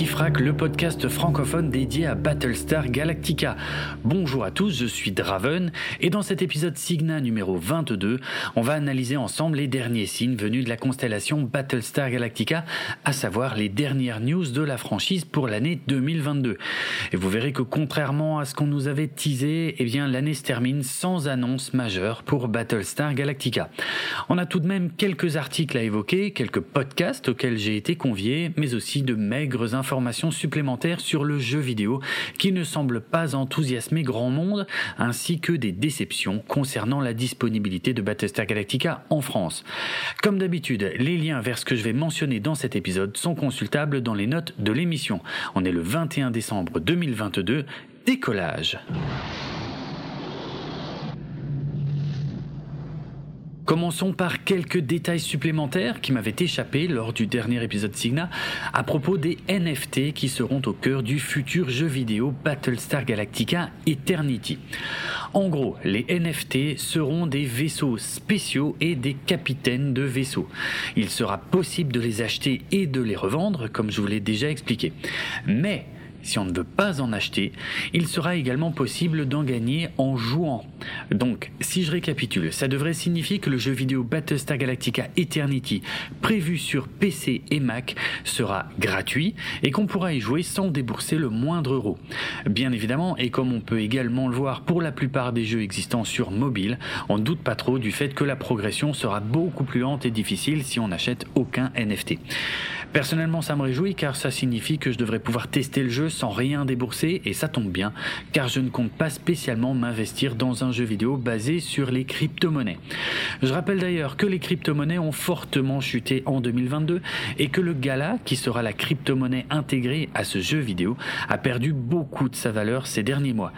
Le podcast francophone dédié à Battlestar Galactica. Bonjour à tous, je suis Draven et dans cet épisode Signa numéro 22, on va analyser ensemble les derniers signes venus de la constellation Battlestar Galactica, à savoir les dernières news de la franchise pour l'année 2022. Et vous verrez que contrairement à ce qu'on nous avait teasé, eh bien l'année se termine sans annonce majeure pour Battlestar Galactica. On a tout de même quelques articles à évoquer, quelques podcasts auxquels j'ai été convié, mais aussi de maigres informations supplémentaires sur le jeu vidéo qui ne semble pas enthousiasmer grand monde, ainsi que des déceptions concernant la disponibilité de Battlestar Galactica en France. Comme d'habitude, les liens vers ce que je vais mentionner dans cet épisode sont consultables dans les notes de l'émission. On est le 21 décembre 2022, décollage. Commençons par quelques détails supplémentaires qui m'avaient échappé lors du dernier épisode Signa à propos des NFT qui seront au cœur du futur jeu vidéo Battlestar Galactica Eternity. En gros, les NFT seront des vaisseaux spéciaux et des capitaines de vaisseaux. Il sera possible de les acheter et de les revendre, comme je vous l'ai déjà expliqué. Mais si on ne veut pas en acheter, il sera également possible d'en gagner en jouant. Donc, si je récapitule, ça devrait signifier que le jeu vidéo Battlestar Galactica Eternity, prévu sur PC et Mac, sera gratuit et qu'on pourra y jouer sans débourser le moindre euro. Bien évidemment, et comme on peut également le voir pour la plupart des jeux existants sur mobile, on ne doute pas trop du fait que la progression sera beaucoup plus lente et difficile si on n'achète aucun NFT. Personnellement, ça me réjouit car ça signifie que je devrais pouvoir tester le jeu sans rien débourser et ça tombe bien car je ne compte pas spécialement m'investir dans un jeu vidéo basé sur les crypto-monnaies. Je rappelle d'ailleurs que les crypto-monnaies ont fortement chuté en 2022 et que le Gala, qui sera la crypto-monnaie intégrée à ce jeu vidéo, a perdu beaucoup de sa valeur ces derniers mois.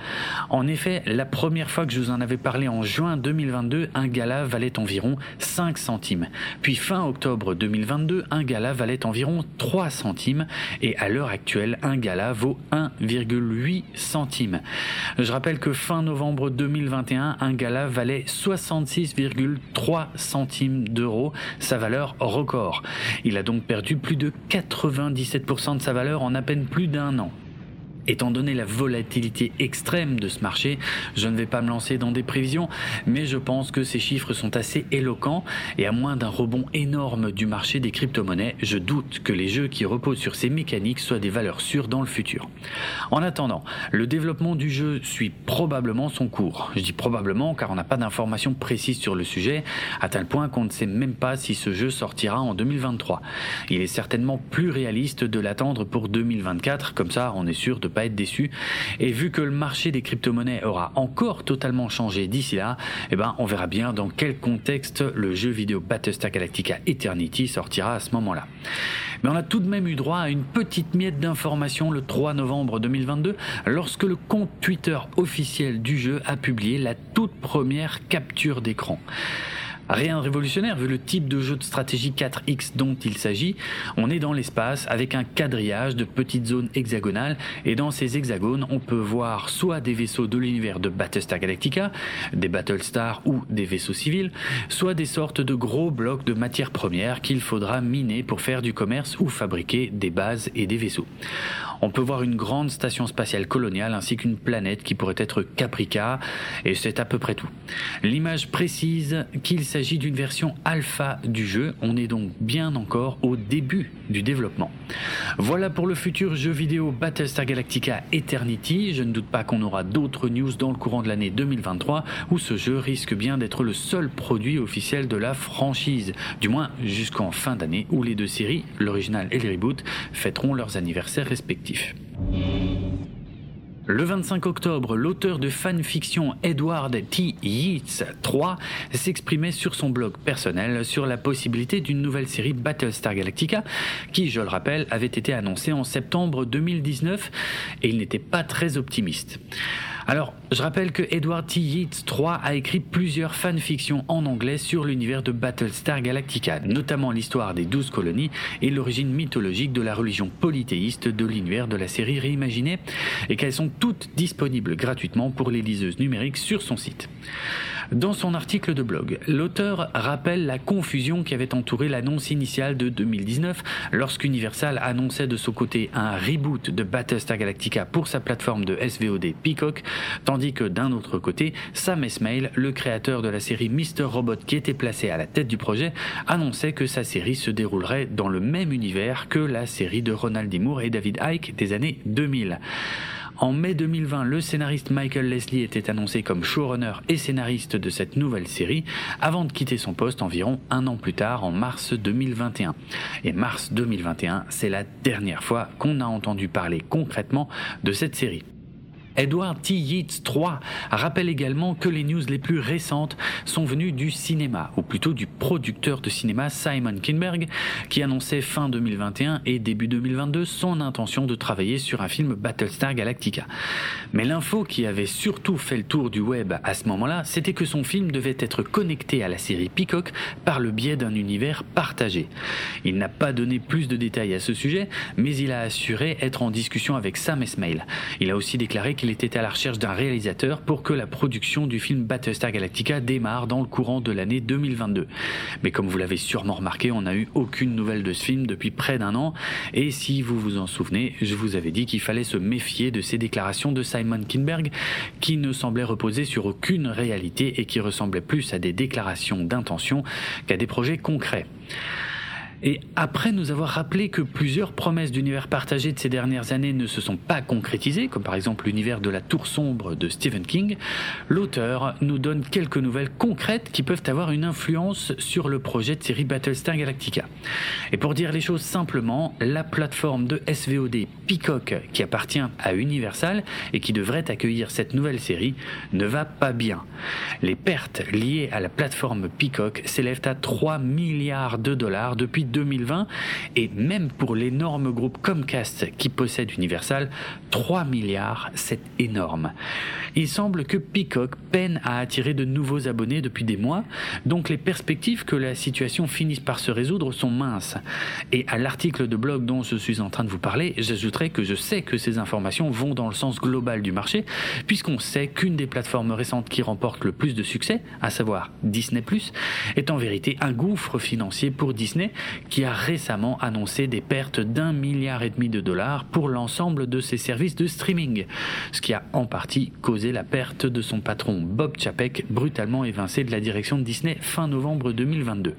En effet, la première fois que je vous en avais parlé en juin 2022, un Gala valait environ 5 centimes. Puis fin octobre 2022, un Gala valait environ 3 centimes et à l'heure actuelle, un gala vaut 1,8 centimes. Je rappelle que fin novembre 2021, un gala valait 66,3 centimes d'euros, sa valeur record. Il a donc perdu plus de 97% de sa valeur en à peine plus d'un an. Étant donné la volatilité extrême de ce marché, je ne vais pas me lancer dans des prévisions, mais je pense que ces chiffres sont assez éloquents et à moins d'un rebond énorme du marché des crypto-monnaies, je doute que les jeux qui reposent sur ces mécaniques soient des valeurs sûres dans le futur. En attendant, le développement du jeu suit probablement son cours. Je dis probablement car on n'a pas d'informations précises sur le sujet, à tel point qu'on ne sait même pas si ce jeu sortira en 2023. Il est certainement plus réaliste de l'attendre pour 2024, comme ça on est sûr de pas être déçu. Et vu que le marché des crypto-monnaies aura encore totalement changé d'ici là, eh ben, on verra bien dans quel contexte le jeu vidéo Battlestar Galactica Eternity sortira à ce moment-là. Mais on a tout de même eu droit à une petite miette d'information le 3 novembre 2022 lorsque le compte Twitter officiel du jeu a publié la toute première capture d'écran. Rien de révolutionnaire vu le type de jeu de stratégie 4X dont il s'agit. On est dans l'espace avec un quadrillage de petites zones hexagonales et dans ces hexagones on peut voir soit des vaisseaux de l'univers de Battlestar Galactica, des Battlestar ou des vaisseaux civils, soit des sortes de gros blocs de matières premières qu'il faudra miner pour faire du commerce ou fabriquer des bases et des vaisseaux. On peut voir une grande station spatiale coloniale ainsi qu'une planète qui pourrait être Caprica et c'est à peu près tout. L'image précise qu'il s'agit d'une version alpha du jeu, on est donc bien encore au début du développement. Voilà pour le futur jeu vidéo Battlestar Galactica Eternity, je ne doute pas qu'on aura d'autres news dans le courant de l'année 2023 où ce jeu risque bien d'être le seul produit officiel de la franchise, du moins jusqu'en fin d'année où les deux séries, l'original et le reboot, fêteront leurs anniversaires respectifs. Le 25 octobre, l'auteur de fanfiction Edward T. Yeats 3 s'exprimait sur son blog personnel sur la possibilité d'une nouvelle série Battlestar Galactica qui, je le rappelle, avait été annoncée en septembre 2019 et il n'était pas très optimiste. Alors, je rappelle que Edward T. Yeats III a écrit plusieurs fanfictions en anglais sur l'univers de Battlestar Galactica, notamment l'histoire des douze colonies et l'origine mythologique de la religion polythéiste de l'univers de la série réimaginée, et qu'elles sont toutes disponibles gratuitement pour les liseuses numériques sur son site. Dans son article de blog, l'auteur rappelle la confusion qui avait entouré l'annonce initiale de 2019 lorsqu'Universal annonçait de son côté un reboot de Battlestar Galactica pour sa plateforme de SVOD Peacock, tandis que d'un autre côté, Sam Esmail, le créateur de la série Mr. Robot qui était placé à la tête du projet, annonçait que sa série se déroulerait dans le même univers que la série de Ronald D. Moore et David Icke des années 2000. En mai 2020, le scénariste Michael Leslie était annoncé comme showrunner et scénariste de cette nouvelle série avant de quitter son poste environ un an plus tard en mars 2021. Et mars 2021, c'est la dernière fois qu'on a entendu parler concrètement de cette série. Edward T. Yeats III rappelle également que les news les plus récentes sont venues du cinéma, ou plutôt du producteur de cinéma Simon Kinberg, qui annonçait fin 2021 et début 2022 son intention de travailler sur un film Battlestar Galactica. Mais l'info qui avait surtout fait le tour du web à ce moment-là, c'était que son film devait être connecté à la série Peacock par le biais d'un univers partagé. Il n'a pas donné plus de détails à ce sujet, mais il a assuré être en discussion avec Sam Esmail. Il a aussi déclaré qu'il était à la recherche d'un réalisateur pour que la production du film Battlestar Galactica démarre dans le courant de l'année 2022. Mais comme vous l'avez sûrement remarqué, on n'a eu aucune nouvelle de ce film depuis près d'un an, et si vous vous en souvenez, je vous avais dit qu'il fallait se méfier de ces déclarations de Simon Kinberg, qui ne semblaient reposer sur aucune réalité et qui ressemblaient plus à des déclarations d'intention qu'à des projets concrets. Et après nous avoir rappelé que plusieurs promesses d'univers partagé de ces dernières années ne se sont pas concrétisées, comme par exemple l'univers de la tour sombre de Stephen King, l'auteur nous donne quelques nouvelles concrètes qui peuvent avoir une influence sur le projet de série Battlestar Galactica. Et pour dire les choses simplement, la plateforme de SVOD Peacock qui appartient à Universal et qui devrait accueillir cette nouvelle série ne va pas bien. Les pertes liées à la plateforme Peacock s'élèvent à 3 milliards de dollars depuis 2020 et même pour l'énorme groupe Comcast qui possède Universal, 3 milliards, c'est énorme. Il semble que Peacock peine à attirer de nouveaux abonnés depuis des mois, donc les perspectives que la situation finisse par se résoudre sont minces. Et à l'article de blog dont je suis en train de vous parler, j'ajouterai que je sais que ces informations vont dans le sens global du marché, puisqu'on sait qu'une des plateformes récentes qui remporte le plus de succès, à savoir Disney ⁇ est en vérité un gouffre financier pour Disney qui a récemment annoncé des pertes d'un milliard et demi de dollars pour l'ensemble de ses services de streaming, ce qui a en partie causé la perte de son patron Bob Chapek, brutalement évincé de la direction de Disney fin novembre 2022.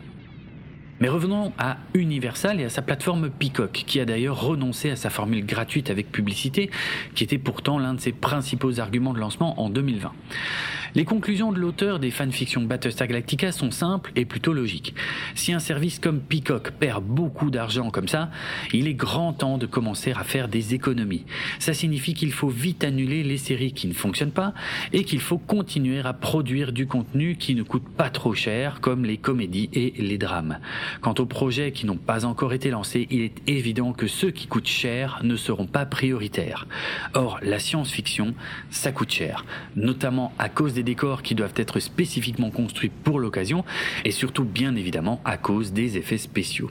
Mais revenons à Universal et à sa plateforme Peacock, qui a d'ailleurs renoncé à sa formule gratuite avec publicité, qui était pourtant l'un de ses principaux arguments de lancement en 2020. Les conclusions de l'auteur des fanfictions Battlestar Galactica sont simples et plutôt logiques. Si un service comme Peacock perd beaucoup d'argent comme ça, il est grand temps de commencer à faire des économies. Ça signifie qu'il faut vite annuler les séries qui ne fonctionnent pas et qu'il faut continuer à produire du contenu qui ne coûte pas trop cher, comme les comédies et les drames. Quant aux projets qui n'ont pas encore été lancés, il est évident que ceux qui coûtent cher ne seront pas prioritaires. Or, la science-fiction, ça coûte cher, notamment à cause des décors qui doivent être spécifiquement construits pour l'occasion et surtout bien évidemment à cause des effets spéciaux.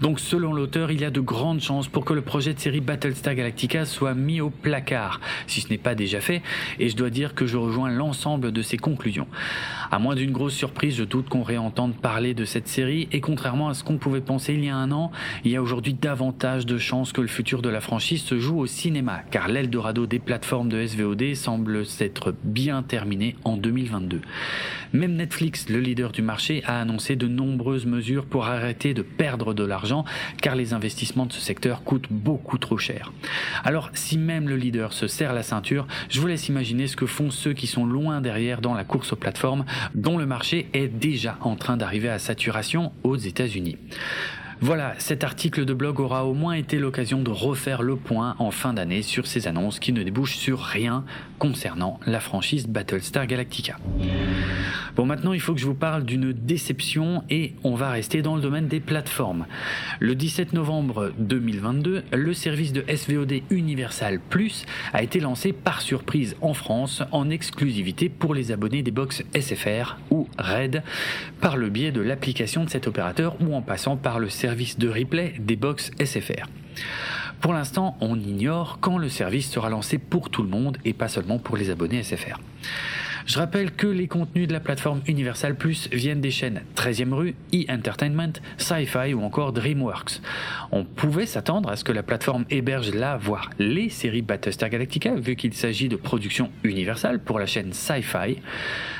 Donc selon l'auteur, il y a de grandes chances pour que le projet de série Battlestar Galactica soit mis au placard, si ce n'est pas déjà fait, et je dois dire que je rejoins l'ensemble de ses conclusions. À moins d'une grosse surprise, je doute qu'on réentende parler de cette série et contrairement à ce qu'on pouvait penser il y a un an, il y a aujourd'hui davantage de chances que le futur de la franchise se joue au cinéma, car l'Eldorado des plateformes de SVOD semble s'être bien terminé en 2022. Même Netflix, le leader du marché, a annoncé de nombreuses mesures pour arrêter de perdre de l'argent car les investissements de ce secteur coûtent beaucoup trop cher. Alors si même le leader se serre la ceinture, je vous laisse imaginer ce que font ceux qui sont loin derrière dans la course aux plateformes dont le marché est déjà en train d'arriver à saturation États-Unis. Voilà, cet article de blog aura au moins été l'occasion de refaire le point en fin d'année sur ces annonces qui ne débouchent sur rien concernant la franchise Battlestar Galactica. Bon, maintenant, il faut que je vous parle d'une déception et on va rester dans le domaine des plateformes. Le 17 novembre 2022, le service de SVOD Universal Plus a été lancé par surprise en France en exclusivité pour les abonnés des box SFR ou RAID par le biais de l'application de cet opérateur ou en passant par le service de replay des box SFR. Pour l'instant, on ignore quand le service sera lancé pour tout le monde et pas seulement pour les abonnés SFR. Je rappelle que les contenus de la plateforme Universal Plus viennent des chaînes 13e rue, E-Entertainment, Sci-Fi ou encore DreamWorks. On pouvait s'attendre à ce que la plateforme héberge la, voire les séries Battlestar Galactica, vu qu'il s'agit de productions universelles pour la chaîne Sci-Fi.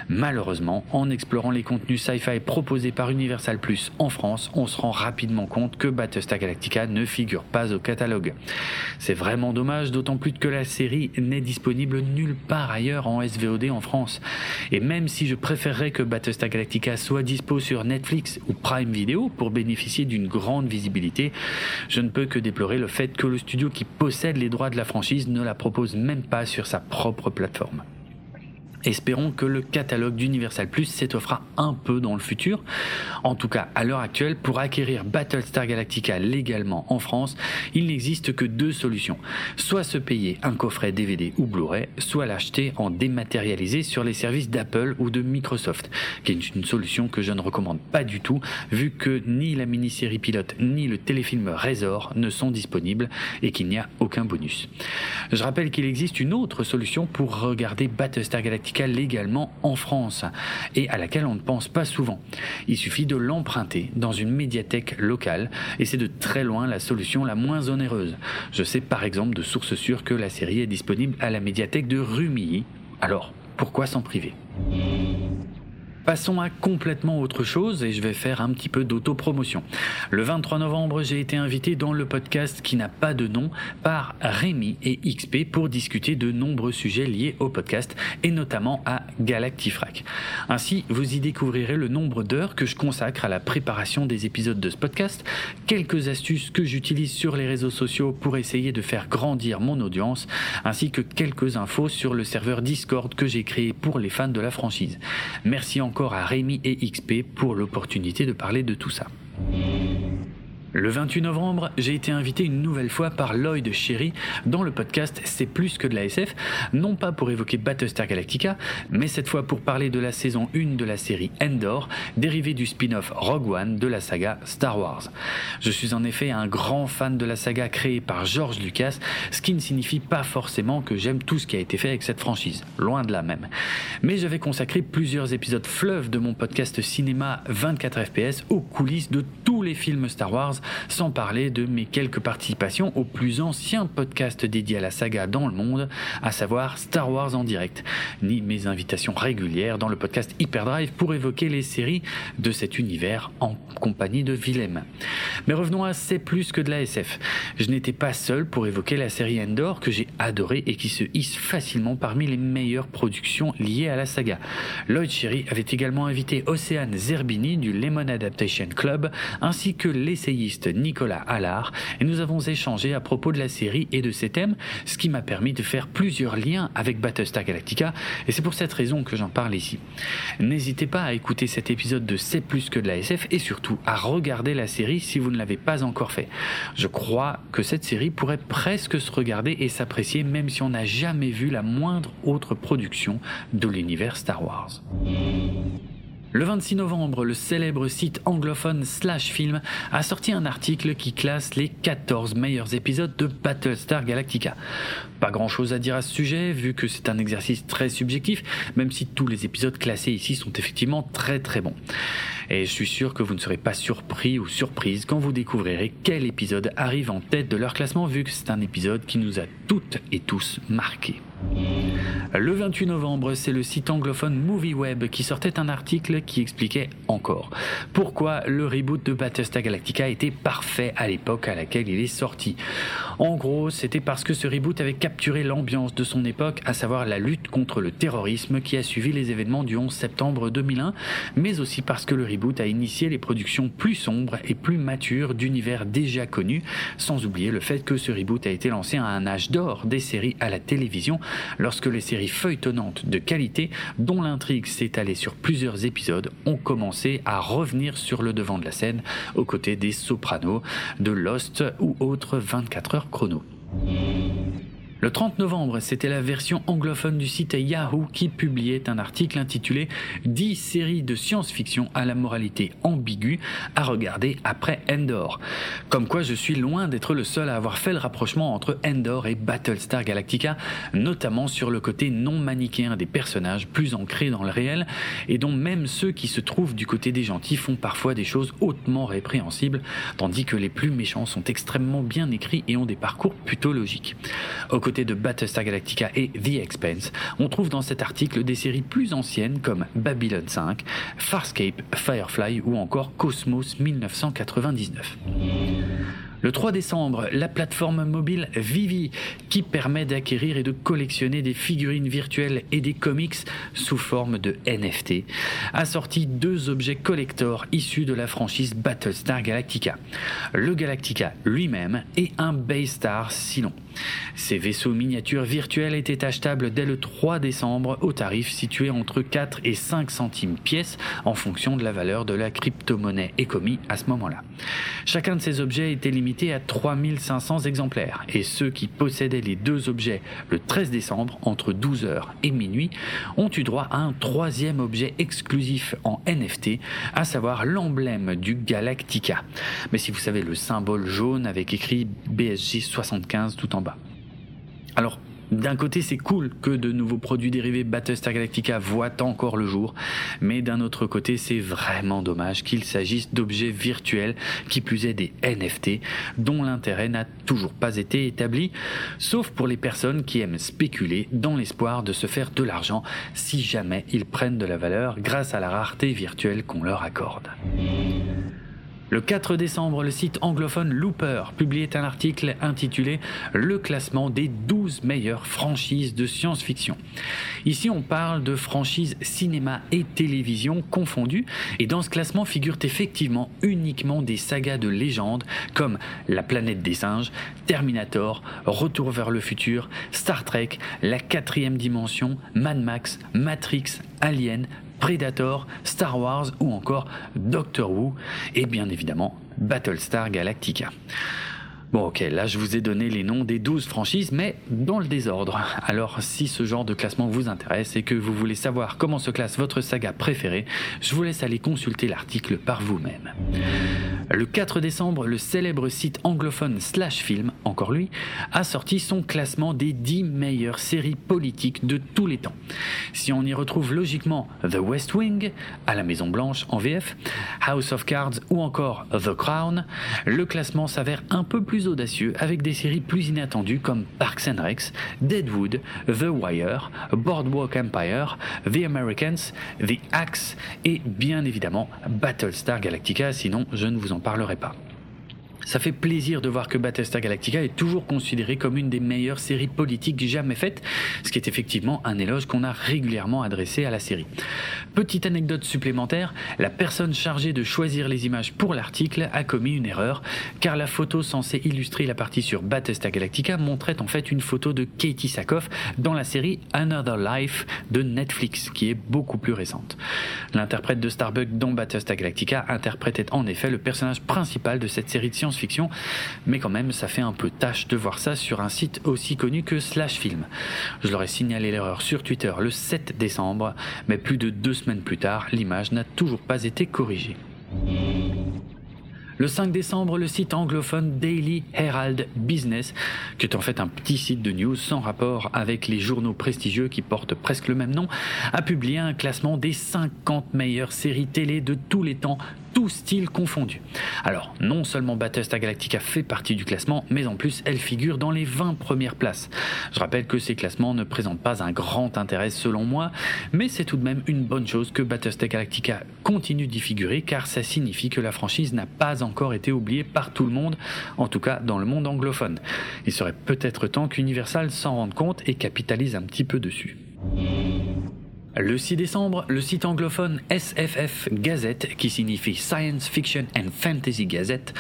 Malheureusement, en explorant les contenus sci-fi proposés par Universal Plus en France, on se rend rapidement compte que Battlestar Galactica ne figure pas au catalogue. C'est vraiment dommage, d'autant plus que la série n'est disponible nulle part ailleurs en SVOD en France. Et même si je préférerais que Battlestar Galactica soit dispo sur Netflix ou Prime Video pour bénéficier d'une grande visibilité, je ne peux que déplorer le fait que le studio qui possède les droits de la franchise ne la propose même pas sur sa propre plateforme. Espérons que le catalogue d'Universal Plus s'étoffera un peu dans le futur. En tout cas, à l'heure actuelle, pour acquérir Battlestar Galactica légalement en France, il n'existe que deux solutions. Soit se payer un coffret DVD ou Blu-ray, soit l'acheter en dématérialisé sur les services d'Apple ou de Microsoft, qui est une solution que je ne recommande pas du tout, vu que ni la mini-série pilote ni le téléfilm Razor ne sont disponibles et qu'il n'y a aucun bonus. Je rappelle qu'il existe une autre solution pour regarder Battlestar Galactica légalement en France et à laquelle on ne pense pas souvent. Il suffit de l'emprunter dans une médiathèque locale et c'est de très loin la solution la moins onéreuse. Je sais par exemple de sources sûres que la série est disponible à la médiathèque de Rumilly. Alors, pourquoi s'en priver? Passons à complètement autre chose et je vais faire un petit peu d'autopromotion. Le 23 novembre, j'ai été invité dans le podcast qui n'a pas de nom par Rémi et XP pour discuter de nombreux sujets liés au podcast et notamment à Galactifrac. Ainsi, vous y découvrirez le nombre d'heures que je consacre à la préparation des épisodes de ce podcast, quelques astuces que j'utilise sur les réseaux sociaux pour essayer de faire grandir mon audience, ainsi que quelques infos sur le serveur Discord que j'ai créé pour les fans de la franchise. Merci encore encore à Rémi et XP pour l'opportunité de parler de tout ça. Le 28 novembre, j'ai été invité une nouvelle fois par Lloyd Sherry dans le podcast C'est plus que de la SF, non pas pour évoquer Battlestar Galactica, mais cette fois pour parler de la saison 1 de la série Endor, dérivée du spin-off Rogue One de la saga Star Wars. Je suis en effet un grand fan de la saga créée par George Lucas, ce qui ne signifie pas forcément que j'aime tout ce qui a été fait avec cette franchise, loin de là même. Mais je vais consacrer plusieurs épisodes fleuves de mon podcast cinéma 24 FPS aux coulisses de tous les films Star Wars sans parler de mes quelques participations au plus ancien podcast dédié à la saga dans le monde, à savoir Star Wars en direct, ni mes invitations régulières dans le podcast Hyperdrive pour évoquer les séries de cet univers en compagnie de Willem. Mais revenons à C'est plus que de la SF. Je n'étais pas seul pour évoquer la série Endor que j'ai adorée et qui se hisse facilement parmi les meilleures productions liées à la saga. Lloyd Cherry avait également invité Océane Zerbini du Lemon Adaptation Club ainsi que l'essayiste Nicolas Allard et nous avons échangé à propos de la série et de ses thèmes, ce qui m'a permis de faire plusieurs liens avec Battlestar Galactica et c'est pour cette raison que j'en parle ici. N'hésitez pas à écouter cet épisode de C'est plus que de la SF et surtout à regarder la série si vous ne l'avez pas encore fait. Je crois que cette série pourrait presque se regarder et s'apprécier même si on n'a jamais vu la moindre autre production de l'univers Star Wars. Le 26 novembre, le célèbre site anglophone Slash Film a sorti un article qui classe les 14 meilleurs épisodes de Battlestar Galactica. Pas grand chose à dire à ce sujet, vu que c'est un exercice très subjectif, même si tous les épisodes classés ici sont effectivement très très bons. Et je suis sûr que vous ne serez pas surpris ou surprise quand vous découvrirez quel épisode arrive en tête de leur classement, vu que c'est un épisode qui nous a toutes et tous marqués. Le 28 novembre, c'est le site anglophone MovieWeb qui sortait un article qui expliquait encore pourquoi le reboot de Battlestar Galactica était parfait à l'époque à laquelle il est sorti. En gros, c'était parce que ce reboot avait capturé l'ambiance de son époque, à savoir la lutte contre le terrorisme qui a suivi les événements du 11 septembre 2001, mais aussi parce que le reboot a initié les productions plus sombres et plus matures d'univers déjà connus, sans oublier le fait que ce reboot a été lancé à un âge d'or des séries à la télévision lorsque les séries feuilletonnantes de qualité, dont l'intrigue s'étalait sur plusieurs épisodes, ont commencé à revenir sur le devant de la scène aux côtés des Sopranos, de Lost ou autres 24 heures chrono. Le Le 30 novembre, c'était la version anglophone du site Yahoo qui publiait un article intitulé 10 séries de science-fiction à la moralité ambiguë à regarder après Endor. Comme quoi je suis loin d'être le seul à avoir fait le rapprochement entre Endor et Battlestar Galactica, notamment sur le côté non manichéen des personnages plus ancrés dans le réel et dont même ceux qui se trouvent du côté des gentils font parfois des choses hautement répréhensibles, tandis que les plus méchants sont extrêmement bien écrits et ont des parcours plutôt logiques. Aux de Battlestar Galactica et The Expanse, on trouve dans cet article des séries plus anciennes comme Babylon 5, Farscape, Firefly ou encore Cosmos 1999. Le 3 décembre, la plateforme mobile Vivi, qui permet d'acquérir et de collectionner des figurines virtuelles et des comics sous forme de NFT, a sorti deux objets collector issus de la franchise Battlestar Galactica. Le Galactica lui-même et un Baystar Silon. Ces vaisseaux miniatures virtuels étaient achetables dès le 3 décembre au tarif situé entre 4 et 5 centimes pièce en fonction de la valeur de la crypto-monnaie écomie à ce moment-là. Chacun de ces objets était limité à 3500 exemplaires et ceux qui possédaient les deux objets le 13 décembre entre 12h et minuit ont eu droit à un troisième objet exclusif en NFT, à savoir l'emblème du Galactica. Mais si vous savez le symbole jaune avec écrit BSG 75 tout en alors, d'un côté, c'est cool que de nouveaux produits dérivés Battlestar Galactica voient encore le jour, mais d'un autre côté, c'est vraiment dommage qu'il s'agisse d'objets virtuels, qui plus est des NFT, dont l'intérêt n'a toujours pas été établi, sauf pour les personnes qui aiment spéculer dans l'espoir de se faire de l'argent si jamais ils prennent de la valeur grâce à la rareté virtuelle qu'on leur accorde. Le 4 décembre, le site anglophone Looper publiait un article intitulé Le classement des 12 meilleures franchises de science-fiction. Ici, on parle de franchises cinéma et télévision confondues, et dans ce classement figurent effectivement uniquement des sagas de légende comme La planète des singes, Terminator, Retour vers le futur, Star Trek, La quatrième dimension, Mad Max, Matrix, Alien, Predator, Star Wars ou encore Doctor Who et bien évidemment Battlestar Galactica. Bon ok, là je vous ai donné les noms des 12 franchises, mais dans le désordre. Alors si ce genre de classement vous intéresse et que vous voulez savoir comment se classe votre saga préférée, je vous laisse aller consulter l'article par vous-même. Le 4 décembre, le célèbre site anglophone Slash Film, encore lui, a sorti son classement des 10 meilleures séries politiques de tous les temps. Si on y retrouve logiquement The West Wing, à la Maison Blanche en VF, House of Cards ou encore The Crown, le classement s'avère un peu plus audacieux avec des séries plus inattendues comme Parks and Recs, Deadwood, The Wire, Boardwalk Empire, The Americans, The Axe et bien évidemment Battlestar Galactica, sinon je ne vous en parlerai pas. Ça fait plaisir de voir que Battlestar Galactica est toujours considéré comme une des meilleures séries politiques jamais faites, ce qui est effectivement un éloge qu'on a régulièrement adressé à la série. Petite anecdote supplémentaire, la personne chargée de choisir les images pour l'article a commis une erreur, car la photo censée illustrer la partie sur Battlestar Galactica montrait en fait une photo de Katie Sackhoff dans la série Another Life de Netflix, qui est beaucoup plus récente. L'interprète de Starbuck dans Battlestar Galactica interprétait en effet le personnage principal de cette série de science fiction mais quand même, ça fait un peu tâche de voir ça sur un site aussi connu que Slash Film. Je leur ai signalé l'erreur sur Twitter le 7 décembre, mais plus de deux semaines plus tard, l'image n'a toujours pas été corrigée. Le 5 décembre, le site anglophone Daily Herald Business, qui est en fait un petit site de news sans rapport avec les journaux prestigieux qui portent presque le même nom, a publié un classement des 50 meilleures séries télé de tous les temps tout style confondu. Alors, non seulement Battlestar Galactica fait partie du classement, mais en plus, elle figure dans les 20 premières places. Je rappelle que ces classements ne présentent pas un grand intérêt selon moi, mais c'est tout de même une bonne chose que Battlestar Galactica continue d'y figurer, car ça signifie que la franchise n'a pas encore été oubliée par tout le monde, en tout cas dans le monde anglophone. Il serait peut-être temps qu'Universal s'en rende compte et capitalise un petit peu dessus. Le 6 décembre, le site anglophone SFF Gazette, qui signifie Science Fiction and Fantasy Gazette,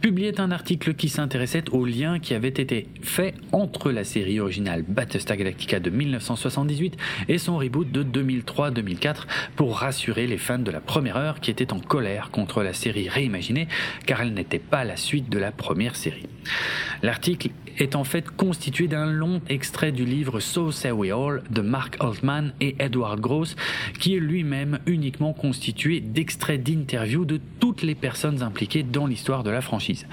publiait un article qui s'intéressait aux liens qui avaient été faits entre la série originale Battlestar Galactica de 1978 et son reboot de 2003-2004 pour rassurer les fans de la première heure qui étaient en colère contre la série réimaginée car elle n'était pas la suite de la première série. L'article est en fait constitué d'un long extrait du livre So Say We All de Mark Altman et Edward Gross, qui est lui-même uniquement constitué d'extraits d'interviews de toutes les personnes impliquées dans l'histoire de la franchise.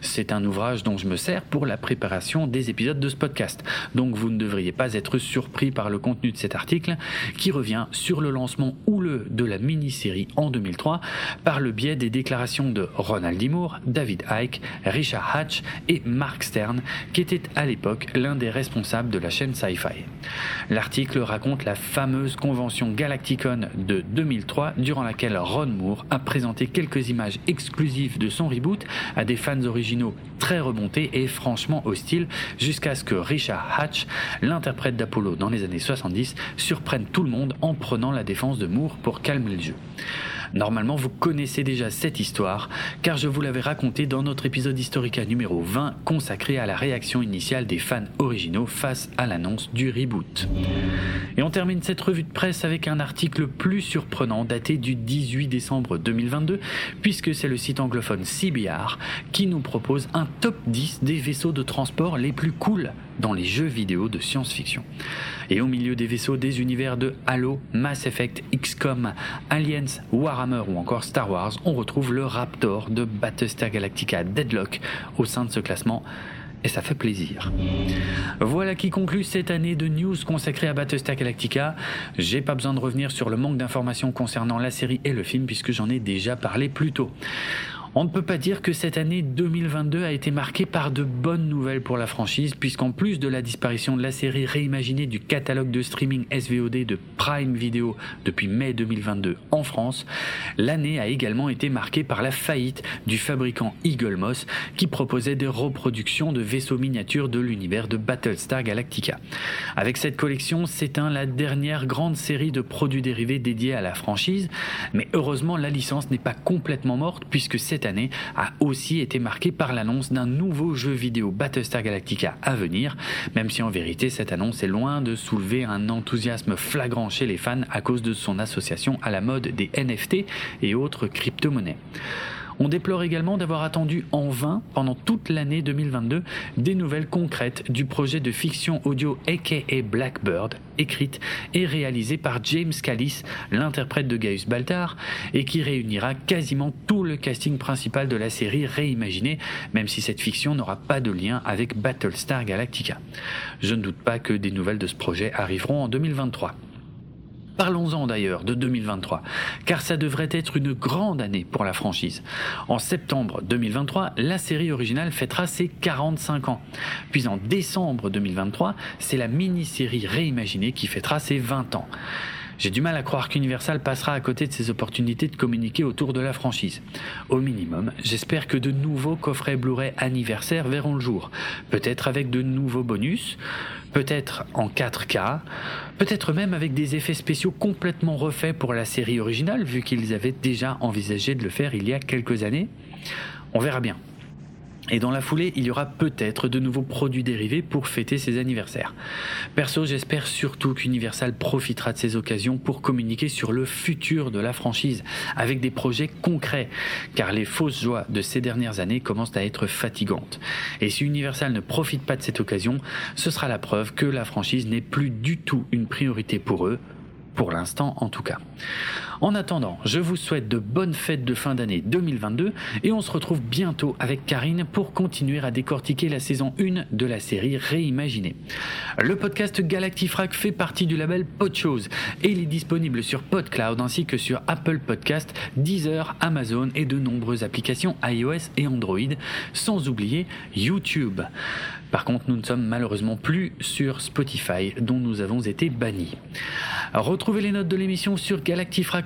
C'est un ouvrage dont je me sers pour la préparation des épisodes de ce podcast, donc vous ne devriez pas être surpris par le contenu de cet article, qui revient sur le lancement de la mini-série en 2003 par le biais des déclarations de Ronald D. Moore, David Icke, Richard Hatch et Mark Stern, qui était à l'époque l'un des responsables de la chaîne Sci-Fi. L'article raconte la fameuse convention Galacticon de 2003 durant laquelle Ron Moore a présenté quelques images exclusives de son reboot à des fans originaux très remontés et franchement hostiles jusqu'à ce que Richard Hatch, l'interprète d'Apollo dans les années 70, surprenne tout le monde en prenant la défense de Moore pour calmer le jeu. Normalement, vous connaissez déjà cette histoire, car je vous l'avais raconté dans notre épisode Historica numéro 20 consacré à la réaction initiale des fans originaux face à l'annonce du reboot. Et on termine cette revue de presse avec un article plus surprenant daté du 18 décembre 2022, puisque c'est le site anglophone CBR qui nous propose un top 10 des vaisseaux de transport les plus cool dans les jeux vidéo de science-fiction. Et au milieu des vaisseaux des univers de Halo, Mass Effect, XCOM, Aliens, Warhammer ou encore Star Wars, on retrouve le Raptor de Battlestar Galactica Deadlock au sein de ce classement et ça fait plaisir. Voilà qui conclut cette année de news consacrée à Battlestar Galactica. J'ai pas besoin de revenir sur le manque d'informations concernant la série et le film puisque j'en ai déjà parlé plus tôt. On ne peut pas dire que cette année 2022 a été marquée par de bonnes nouvelles pour la franchise, puisqu'en plus de la disparition de la série réimaginée du catalogue de streaming SVOD de Prime Video depuis mai 2022 en France, l'année a également été marquée par la faillite du fabricant Eagle Moss qui proposait des reproductions de vaisseaux miniatures de l'univers de Battlestar Galactica. Avec cette collection, s'éteint la dernière grande série de produits dérivés dédiés à la franchise, mais heureusement la licence n'est pas complètement morte puisque cette année a aussi été marquée par l'annonce d'un nouveau jeu vidéo Battlestar Galactica à venir, même si en vérité cette annonce est loin de soulever un enthousiasme flagrant chez les fans à cause de son association à la mode des NFT et autres crypto-monnaies. On déplore également d'avoir attendu en vain pendant toute l'année 2022 des nouvelles concrètes du projet de fiction audio aka Blackbird, écrite et réalisée par James Callis, l'interprète de Gaius Baltar, et qui réunira quasiment tout le casting principal de la série réimaginée, même si cette fiction n'aura pas de lien avec Battlestar Galactica. Je ne doute pas que des nouvelles de ce projet arriveront en 2023. Parlons-en d'ailleurs de 2023, car ça devrait être une grande année pour la franchise. En septembre 2023, la série originale fêtera ses 45 ans. Puis en décembre 2023, c'est la mini-série réimaginée qui fêtera ses 20 ans. J'ai du mal à croire qu'Universal passera à côté de ses opportunités de communiquer autour de la franchise. Au minimum, j'espère que de nouveaux coffrets Blu-ray anniversaires verront le jour. Peut-être avec de nouveaux bonus, peut-être en 4K, peut-être même avec des effets spéciaux complètement refaits pour la série originale, vu qu'ils avaient déjà envisagé de le faire il y a quelques années. On verra bien. Et dans la foulée, il y aura peut-être de nouveaux produits dérivés pour fêter ses anniversaires. Perso, j'espère surtout qu'Universal profitera de ces occasions pour communiquer sur le futur de la franchise, avec des projets concrets, car les fausses joies de ces dernières années commencent à être fatigantes. Et si Universal ne profite pas de cette occasion, ce sera la preuve que la franchise n'est plus du tout une priorité pour eux, pour l'instant en tout cas. En attendant, je vous souhaite de bonnes fêtes de fin d'année 2022 et on se retrouve bientôt avec Karine pour continuer à décortiquer la saison 1 de la série Réimaginée. Le podcast Galactifrac fait partie du label Podchose et il est disponible sur PodCloud ainsi que sur Apple Podcast, Deezer, Amazon et de nombreuses applications iOS et Android, sans oublier YouTube. Par contre, nous ne sommes malheureusement plus sur Spotify, dont nous avons été bannis. Retrouvez les notes de l'émission sur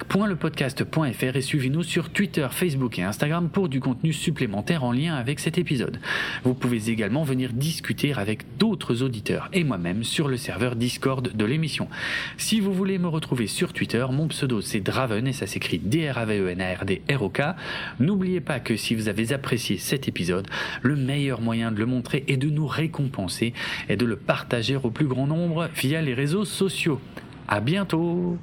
galactifrac.lepodcast.fr et suivez-nous sur Twitter, Facebook et Instagram pour du contenu supplémentaire en lien avec cet épisode. Vous pouvez également venir discuter avec d'autres auditeurs et moi-même sur le serveur Discord de l'émission. Si vous voulez me retrouver sur Twitter, mon pseudo c'est Draven et ça s'écrit D-R-A-V-E-N-A-R-D-R-O-K. N'oubliez pas que si vous avez apprécié cet épisode, le meilleur moyen de le montrer et de nous récompenser et de le partager au plus grand nombre via les réseaux sociaux. À bientôt